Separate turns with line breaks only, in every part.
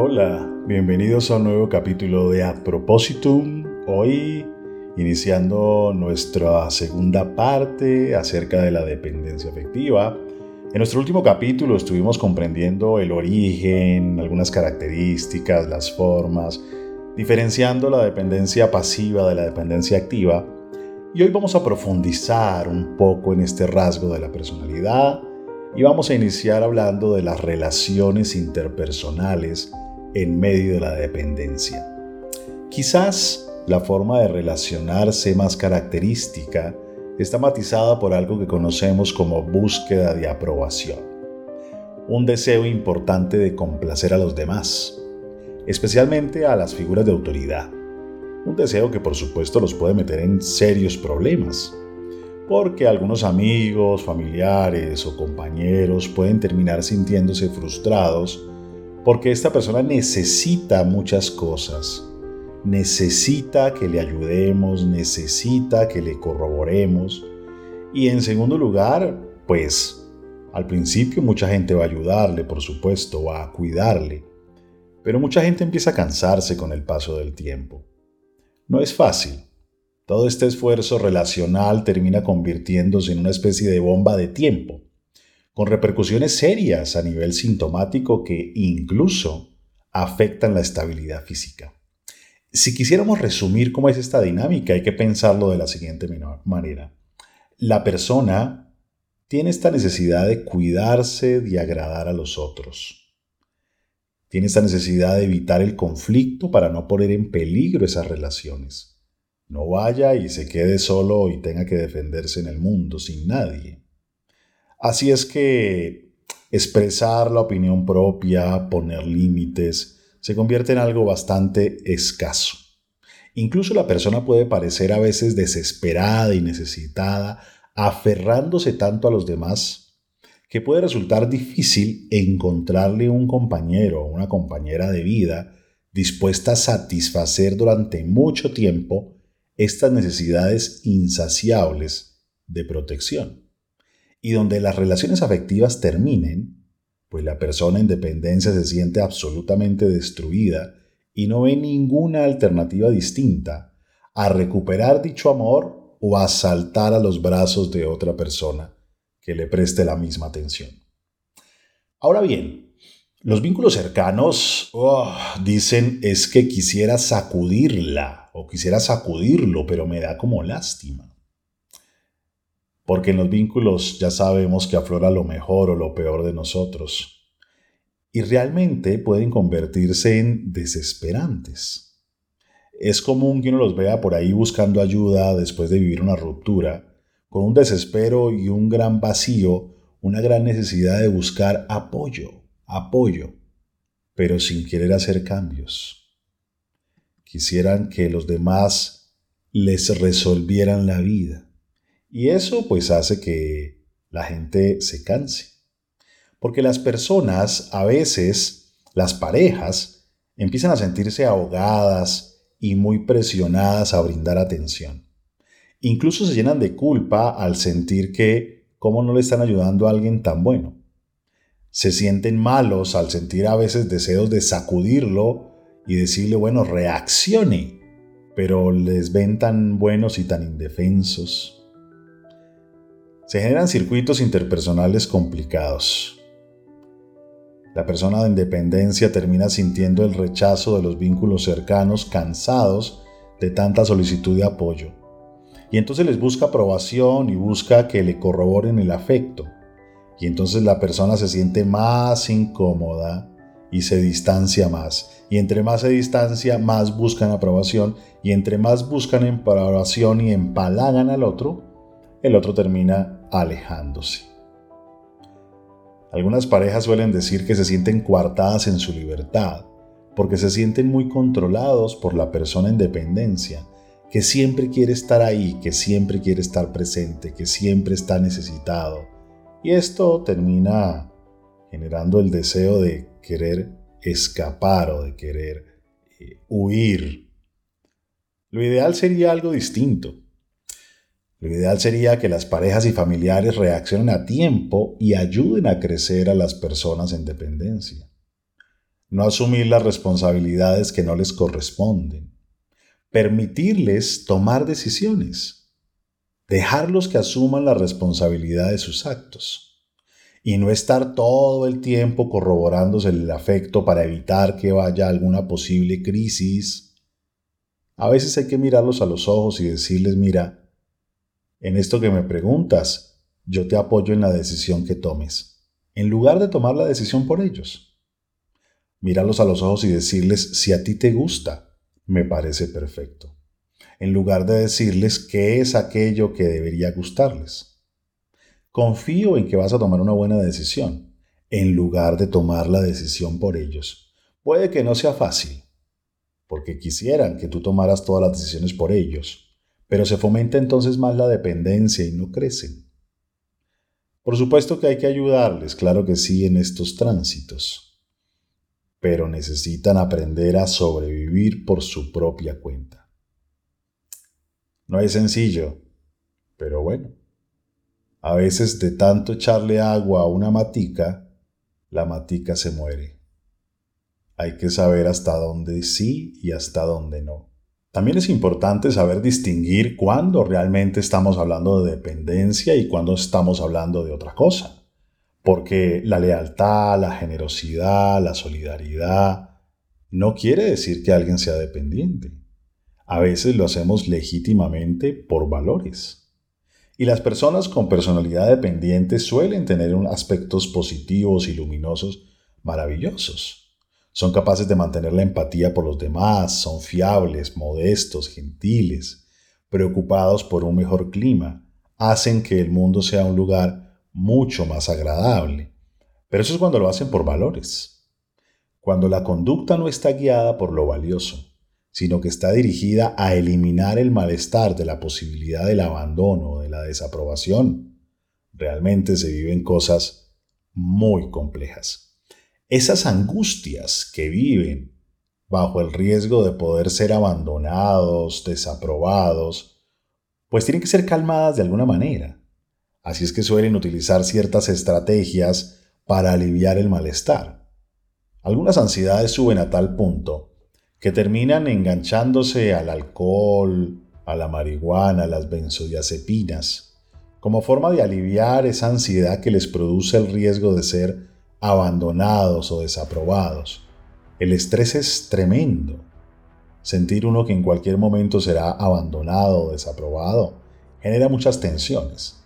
Hola, bienvenidos a un nuevo capítulo de Ad Propositum. Hoy iniciando nuestra segunda parte acerca de la dependencia afectiva. En nuestro último capítulo estuvimos comprendiendo el origen, algunas características, las formas, diferenciando la dependencia pasiva de la dependencia activa. Y hoy vamos a profundizar un poco en este rasgo de la personalidad y vamos a iniciar hablando de las relaciones interpersonales en medio de la dependencia. Quizás la forma de relacionarse más característica está matizada por algo que conocemos como búsqueda de aprobación. Un deseo importante de complacer a los demás, especialmente a las figuras de autoridad. Un deseo que por supuesto los puede meter en serios problemas, porque algunos amigos, familiares o compañeros pueden terminar sintiéndose frustrados porque esta persona necesita muchas cosas. Necesita que le ayudemos, necesita que le corroboremos. Y en segundo lugar, pues al principio mucha gente va a ayudarle, por supuesto, va a cuidarle. Pero mucha gente empieza a cansarse con el paso del tiempo. No es fácil. Todo este esfuerzo relacional termina convirtiéndose en una especie de bomba de tiempo con repercusiones serias a nivel sintomático que incluso afectan la estabilidad física. Si quisiéramos resumir cómo es esta dinámica, hay que pensarlo de la siguiente manera. La persona tiene esta necesidad de cuidarse, de agradar a los otros. Tiene esta necesidad de evitar el conflicto para no poner en peligro esas relaciones. No vaya y se quede solo y tenga que defenderse en el mundo sin nadie. Así es que expresar la opinión propia, poner límites, se convierte en algo bastante escaso. Incluso la persona puede parecer a veces desesperada y necesitada, aferrándose tanto a los demás, que puede resultar difícil encontrarle un compañero o una compañera de vida dispuesta a satisfacer durante mucho tiempo estas necesidades insaciables de protección y donde las relaciones afectivas terminen, pues la persona en dependencia se siente absolutamente destruida y no ve ninguna alternativa distinta a recuperar dicho amor o a saltar a los brazos de otra persona que le preste la misma atención. Ahora bien, los vínculos cercanos oh, dicen es que quisiera sacudirla o quisiera sacudirlo, pero me da como lástima porque en los vínculos ya sabemos que aflora lo mejor o lo peor de nosotros, y realmente pueden convertirse en desesperantes. Es común que uno los vea por ahí buscando ayuda después de vivir una ruptura, con un desespero y un gran vacío, una gran necesidad de buscar apoyo, apoyo, pero sin querer hacer cambios. Quisieran que los demás les resolvieran la vida y eso pues hace que la gente se canse. Porque las personas, a veces, las parejas, empiezan a sentirse ahogadas y muy presionadas a brindar atención. Incluso se llenan de culpa al sentir que cómo no le están ayudando a alguien tan bueno. Se sienten malos al sentir a veces deseos de sacudirlo y decirle, bueno, reaccione, pero les ven tan buenos y tan indefensos se generan circuitos interpersonales complicados. La persona de independencia termina sintiendo el rechazo de los vínculos cercanos, cansados de tanta solicitud de apoyo. Y entonces les busca aprobación y busca que le corroboren el afecto. Y entonces la persona se siente más incómoda y se distancia más. Y entre más se distancia, más buscan aprobación. Y entre más buscan aprobación y empalagan al otro, el otro termina alejándose. Algunas parejas suelen decir que se sienten coartadas en su libertad porque se sienten muy controlados por la persona en dependencia, que siempre quiere estar ahí, que siempre quiere estar presente, que siempre está necesitado. Y esto termina generando el deseo de querer escapar o de querer eh, huir. Lo ideal sería algo distinto lo ideal sería que las parejas y familiares reaccionen a tiempo y ayuden a crecer a las personas en dependencia. no asumir las responsabilidades que no les corresponden, permitirles tomar decisiones, dejarlos que asuman la responsabilidad de sus actos y no estar todo el tiempo corroborándose el afecto para evitar que vaya alguna posible crisis. A veces hay que mirarlos a los ojos y decirles, mira, en esto que me preguntas, yo te apoyo en la decisión que tomes, en lugar de tomar la decisión por ellos. Míralo a los ojos y decirles, si a ti te gusta, me parece perfecto, en lugar de decirles qué es aquello que debería gustarles. Confío en que vas a tomar una buena decisión, en lugar de tomar la decisión por ellos. Puede que no sea fácil, porque quisieran que tú tomaras todas las decisiones por ellos, pero se fomenta entonces más la dependencia y no crecen. Por supuesto que hay que ayudarles, claro que sí, en estos tránsitos pero necesitan aprender a sobrevivir por su propia cuenta. No es sencillo, pero bueno. A veces de tanto echarle agua a una matica, la matica se muere. Hay que saber hasta dónde sí y hasta dónde no. También es importante saber distinguir cuándo realmente estamos hablando de dependencia y cuándo estamos hablando de otra cosa porque la lealtad, la generosidad, la solidaridad no quiere decir que alguien sea dependiente. A veces lo hacemos legítimamente por valores. Y las personas con personalidad dependiente suelen tener aspectos positivos y luminosos maravillosos. Son capaces de mantener la empatía por los demás, son fiables, modestos, gentiles, preocupados por un mejor clima, hacen que el mundo sea un lugar mucho más agradable. Pero eso es cuando lo hacen por valores. Cuando la conducta no está guiada por lo valioso, sino que está dirigida a eliminar el malestar de la posibilidad del abandono o de la desaprobación, realmente se viven cosas muy complejas. Esas angustias que viven bajo el riesgo de poder ser abandonados, desaprobados, pues tienen que ser calmadas de alguna manera Así es que suelen utilizar ciertas estrategias para aliviar el malestar. Algunas ansiedades suben a tal punto que terminan enganchándose al alcohol, a la marihuana, a las benzodiazepinas, como forma de aliviar esa ansiedad que les produce el riesgo de ser abandonados o desaprobados. El estrés es tremendo. Sentir uno que en cualquier momento será abandonado o desaprobado genera muchas tensiones.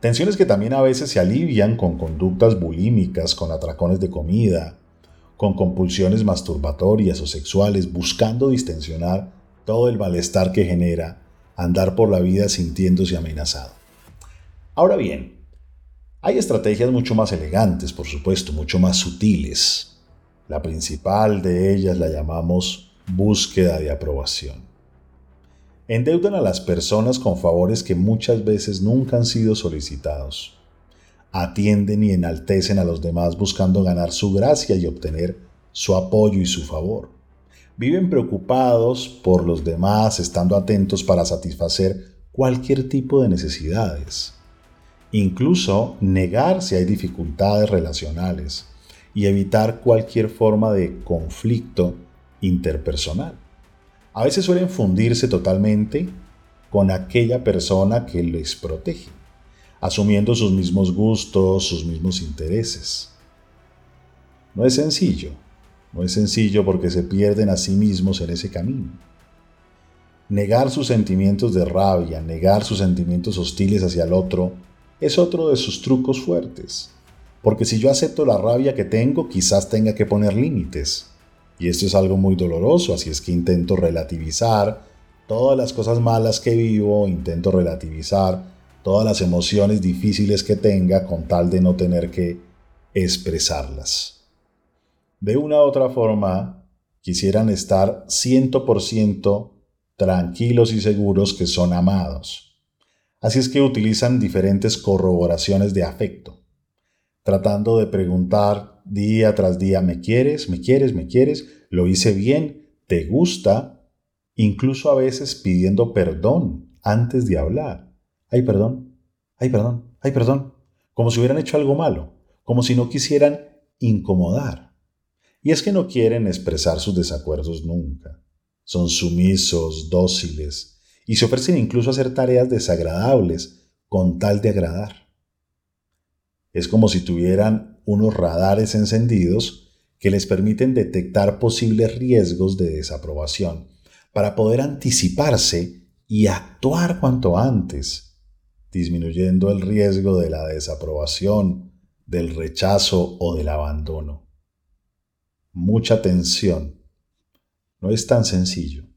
Tensiones que también a veces se alivian con conductas bulímicas, con atracones de comida, con compulsiones masturbatorias o sexuales, buscando distensionar todo el malestar que genera andar por la vida sintiéndose amenazado. Ahora bien, hay estrategias mucho más elegantes, por supuesto, mucho más sutiles. La principal de ellas la llamamos búsqueda de aprobación endeudan a las personas con favores que muchas veces nunca han sido solicitados. Atienden y enaltecen a los demás buscando ganar su gracia y obtener su apoyo y su favor. Viven preocupados por los demás, estando atentos para satisfacer cualquier tipo de necesidades. Incluso negar si hay dificultades relacionales y evitar cualquier forma de conflicto interpersonal a veces suelen fundirse totalmente con aquella persona que les protege, asumiendo sus mismos gustos, sus mismos intereses. No es sencillo, no es sencillo porque se pierden a sí mismos en ese camino. Negar sus sentimientos de rabia, negar sus sentimientos hostiles hacia el otro, es otro de sus trucos fuertes. Porque si yo acepto la rabia que tengo, quizás tenga que poner límites. Y esto es algo muy doloroso, así es que intento relativizar todas las cosas malas que vivo, intento relativizar todas las emociones difíciles que tenga con tal de no tener que expresarlas. De una u otra forma, quisieran estar 100% tranquilos y seguros que son amados. Así es que utilizan diferentes corroboraciones de afecto, tratando de preguntar día tras día, ¿me quieres? ¿Me quieres? ¿Me quieres? ¿Lo hice bien? ¿Te gusta? Incluso a veces pidiendo perdón antes de hablar. Ay, perdón, ay, perdón, ay, perdón. Como si hubieran hecho algo malo, como si no quisieran incomodar. Y es que no quieren expresar sus desacuerdos nunca. Son sumisos, dóciles, y se ofrecen incluso a hacer tareas desagradables con tal de agradar. Es como si tuvieran unos radares encendidos que les permiten detectar posibles riesgos de desaprobación para poder anticiparse y actuar cuanto antes, disminuyendo el riesgo de la desaprobación, del rechazo o del abandono. Mucha tensión. No es tan sencillo.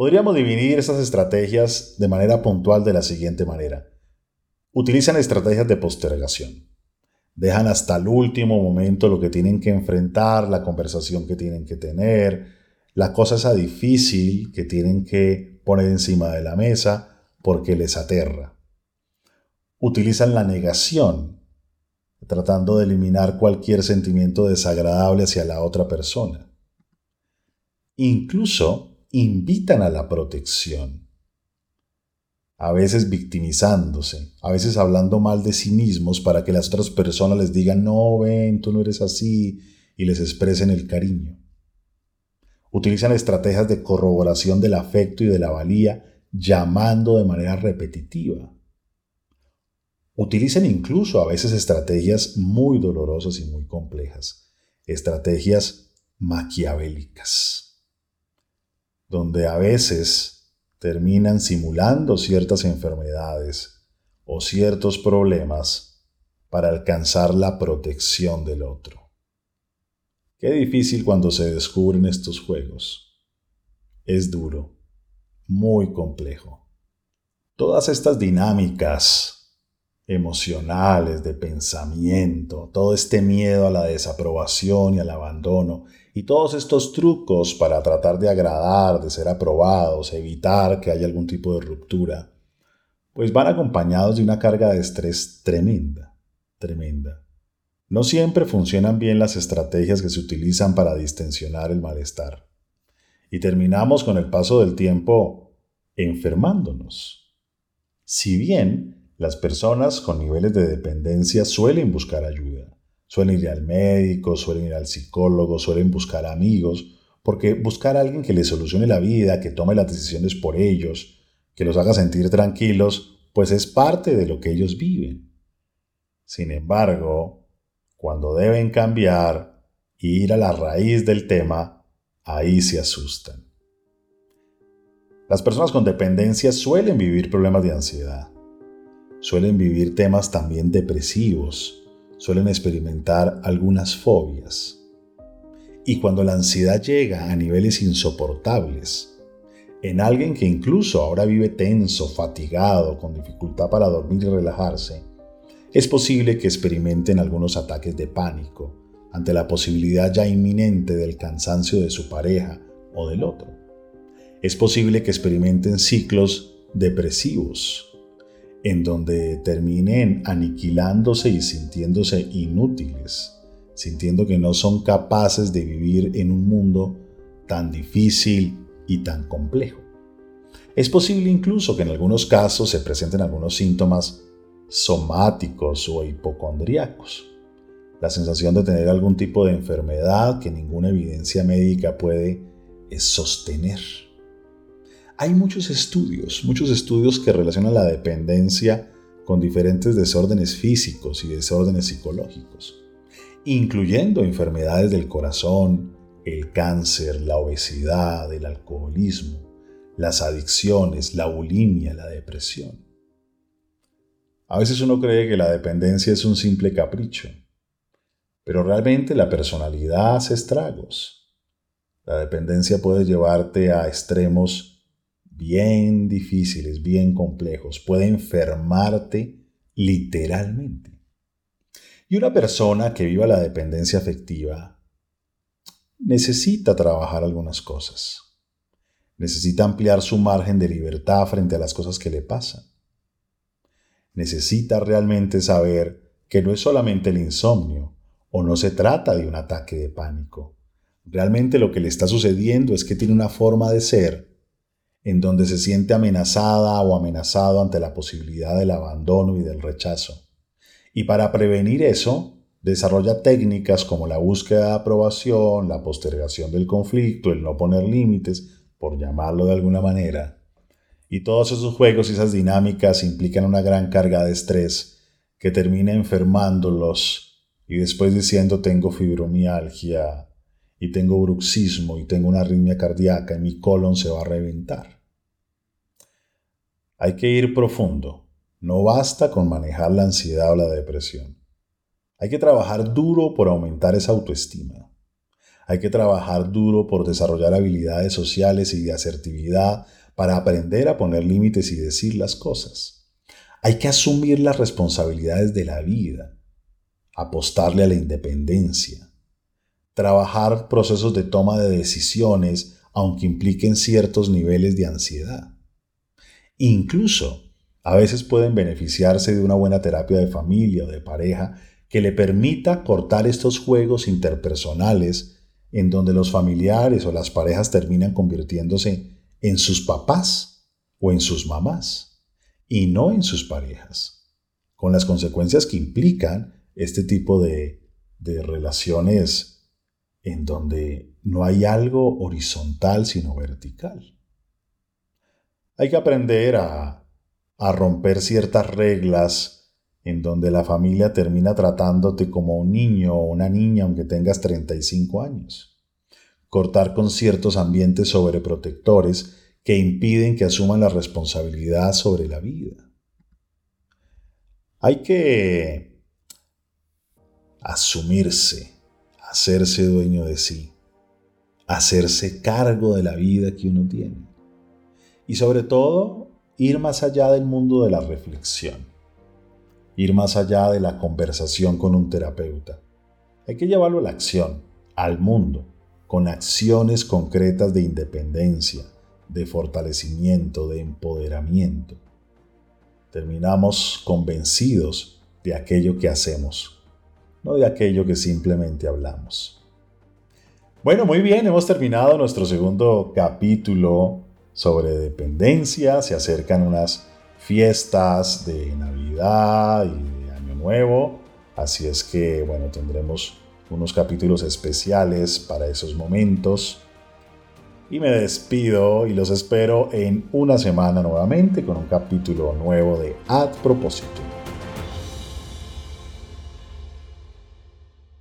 Podríamos dividir estas estrategias de manera puntual de la siguiente manera. Utilizan estrategias de postergación. Dejan hasta el último momento lo que tienen que enfrentar, la conversación que tienen que tener, la cosa esa difícil que tienen que poner encima de la mesa porque les aterra. Utilizan la negación, tratando de eliminar cualquier sentimiento desagradable hacia la otra persona. Incluso invitan a la protección. A veces victimizándose, a veces hablando mal de sí mismos para que las otras personas les digan, no, ven, tú no eres así, y les expresen el cariño. Utilizan estrategias de corroboración del afecto y de la valía, llamando de manera repetitiva. Utilizan incluso a veces estrategias muy dolorosas y muy complejas, estrategias maquiavélicas donde a veces terminan simulando ciertas enfermedades o ciertos problemas para alcanzar la protección del otro. Qué difícil cuando se descubren estos juegos. Es duro, muy complejo. Todas estas dinámicas emocionales, de pensamiento, todo este miedo a la desaprobación y al abandono, y todos estos trucos para tratar de agradar, de ser aprobados, evitar que haya algún tipo de ruptura, pues van acompañados de una carga de estrés tremenda, tremenda. No siempre funcionan bien las estrategias que se utilizan para distensionar el malestar. Y terminamos con el paso del tiempo enfermándonos. Si bien las personas con niveles de dependencia suelen buscar ayuda, Suelen ir al médico, suelen ir al psicólogo, suelen buscar amigos, porque buscar a alguien que les solucione la vida, que tome las decisiones por ellos, que los haga sentir tranquilos, pues es parte de lo que ellos viven. Sin embargo, cuando deben cambiar e ir a la raíz del tema, ahí se asustan. Las personas con dependencia suelen vivir problemas de ansiedad, suelen vivir temas también depresivos, suelen experimentar algunas fobias. Y cuando la ansiedad llega a niveles insoportables, en alguien que incluso ahora vive tenso, fatigado, con dificultad para dormir y relajarse, es posible que experimenten algunos ataques de pánico ante la posibilidad ya inminente del cansancio de su pareja o del otro. Es posible que experimenten ciclos depresivos en donde terminen aniquilándose y sintiéndose inútiles, sintiendo que no son capaces de vivir en un mundo tan difícil y tan complejo. Es posible incluso que en algunos casos se presenten algunos síntomas somáticos o hipocondríacos. La sensación de tener algún tipo de enfermedad que ninguna evidencia médica puede sostener. Hay muchos estudios, muchos estudios que relacionan la dependencia con diferentes desórdenes físicos y desórdenes psicológicos, incluyendo enfermedades del corazón, el cáncer, la obesidad, el alcoholismo, las adicciones, la bulimia, la depresión. A veces uno cree que la dependencia es un simple capricho, pero realmente la personalidad hace estragos. La dependencia puede llevarte a extremos bien difíciles, bien complejos, puede enfermarte literalmente. Y una persona que viva la dependencia afectiva necesita trabajar algunas cosas. Necesita ampliar su margen de libertad frente a las cosas que le pasan. Necesita realmente saber que no es solamente el insomnio o no se trata de un ataque de pánico. Realmente lo que le está sucediendo es que tiene una forma de ser en donde se siente amenazada o amenazado ante la posibilidad del abandono y del rechazo. Y para prevenir eso, desarrolla técnicas como la búsqueda de aprobación, la postergación del conflicto, el no poner límites, por llamarlo de alguna manera. Y todos esos juegos y esas dinámicas implican una gran carga de estrés que termina enfermándolos y después diciendo tengo fibromialgia y tengo bruxismo y tengo una arritmia cardíaca y mi colon se va a reventar. Hay que ir profundo. No basta con manejar la ansiedad o la depresión. Hay que trabajar duro por aumentar esa autoestima. Hay que trabajar duro por desarrollar habilidades sociales y de asertividad para aprender a poner límites y decir las cosas. Hay que asumir las responsabilidades de la vida, apostarle a la independencia, trabajar procesos de toma de decisiones aunque impliquen ciertos niveles de ansiedad. Incluso, a veces pueden beneficiarse de una buena terapia de familia o de pareja que le permita cortar estos juegos interpersonales en donde los familiares o las parejas terminan convirtiéndose en sus papás o en sus mamás y no en sus parejas, con las consecuencias que implican este tipo de, de relaciones en donde no hay algo horizontal sino vertical. Hay que aprender a, romper ciertas reglas en donde la familia termina tratándote como un niño o una niña aunque tengas 35 años. Cortar con ciertos ambientes sobreprotectores que impiden que asuman la responsabilidad sobre la vida. Hay que asumirse, hacerse dueño de sí, hacerse cargo de la vida que uno tiene. Y sobre todo, ir más allá del mundo de la reflexión ir más allá de la conversación con un terapeuta. Hay que llevarlo a la acción, al mundo, con acciones concretas de independencia, de fortalecimiento, de empoderamiento. Terminamos convencidos de aquello que hacemos, no de aquello que simplemente hablamos. Bueno, muy bien, hemos terminado nuestro segundo capítulo sobre dependencia. Se acercan unas fiestas de Navidad y de Año Nuevo. Así es que, bueno, tendremos unos capítulos especiales para esos momentos. Y me despido y los espero en una semana nuevamente con un capítulo nuevo de Ad Propósito.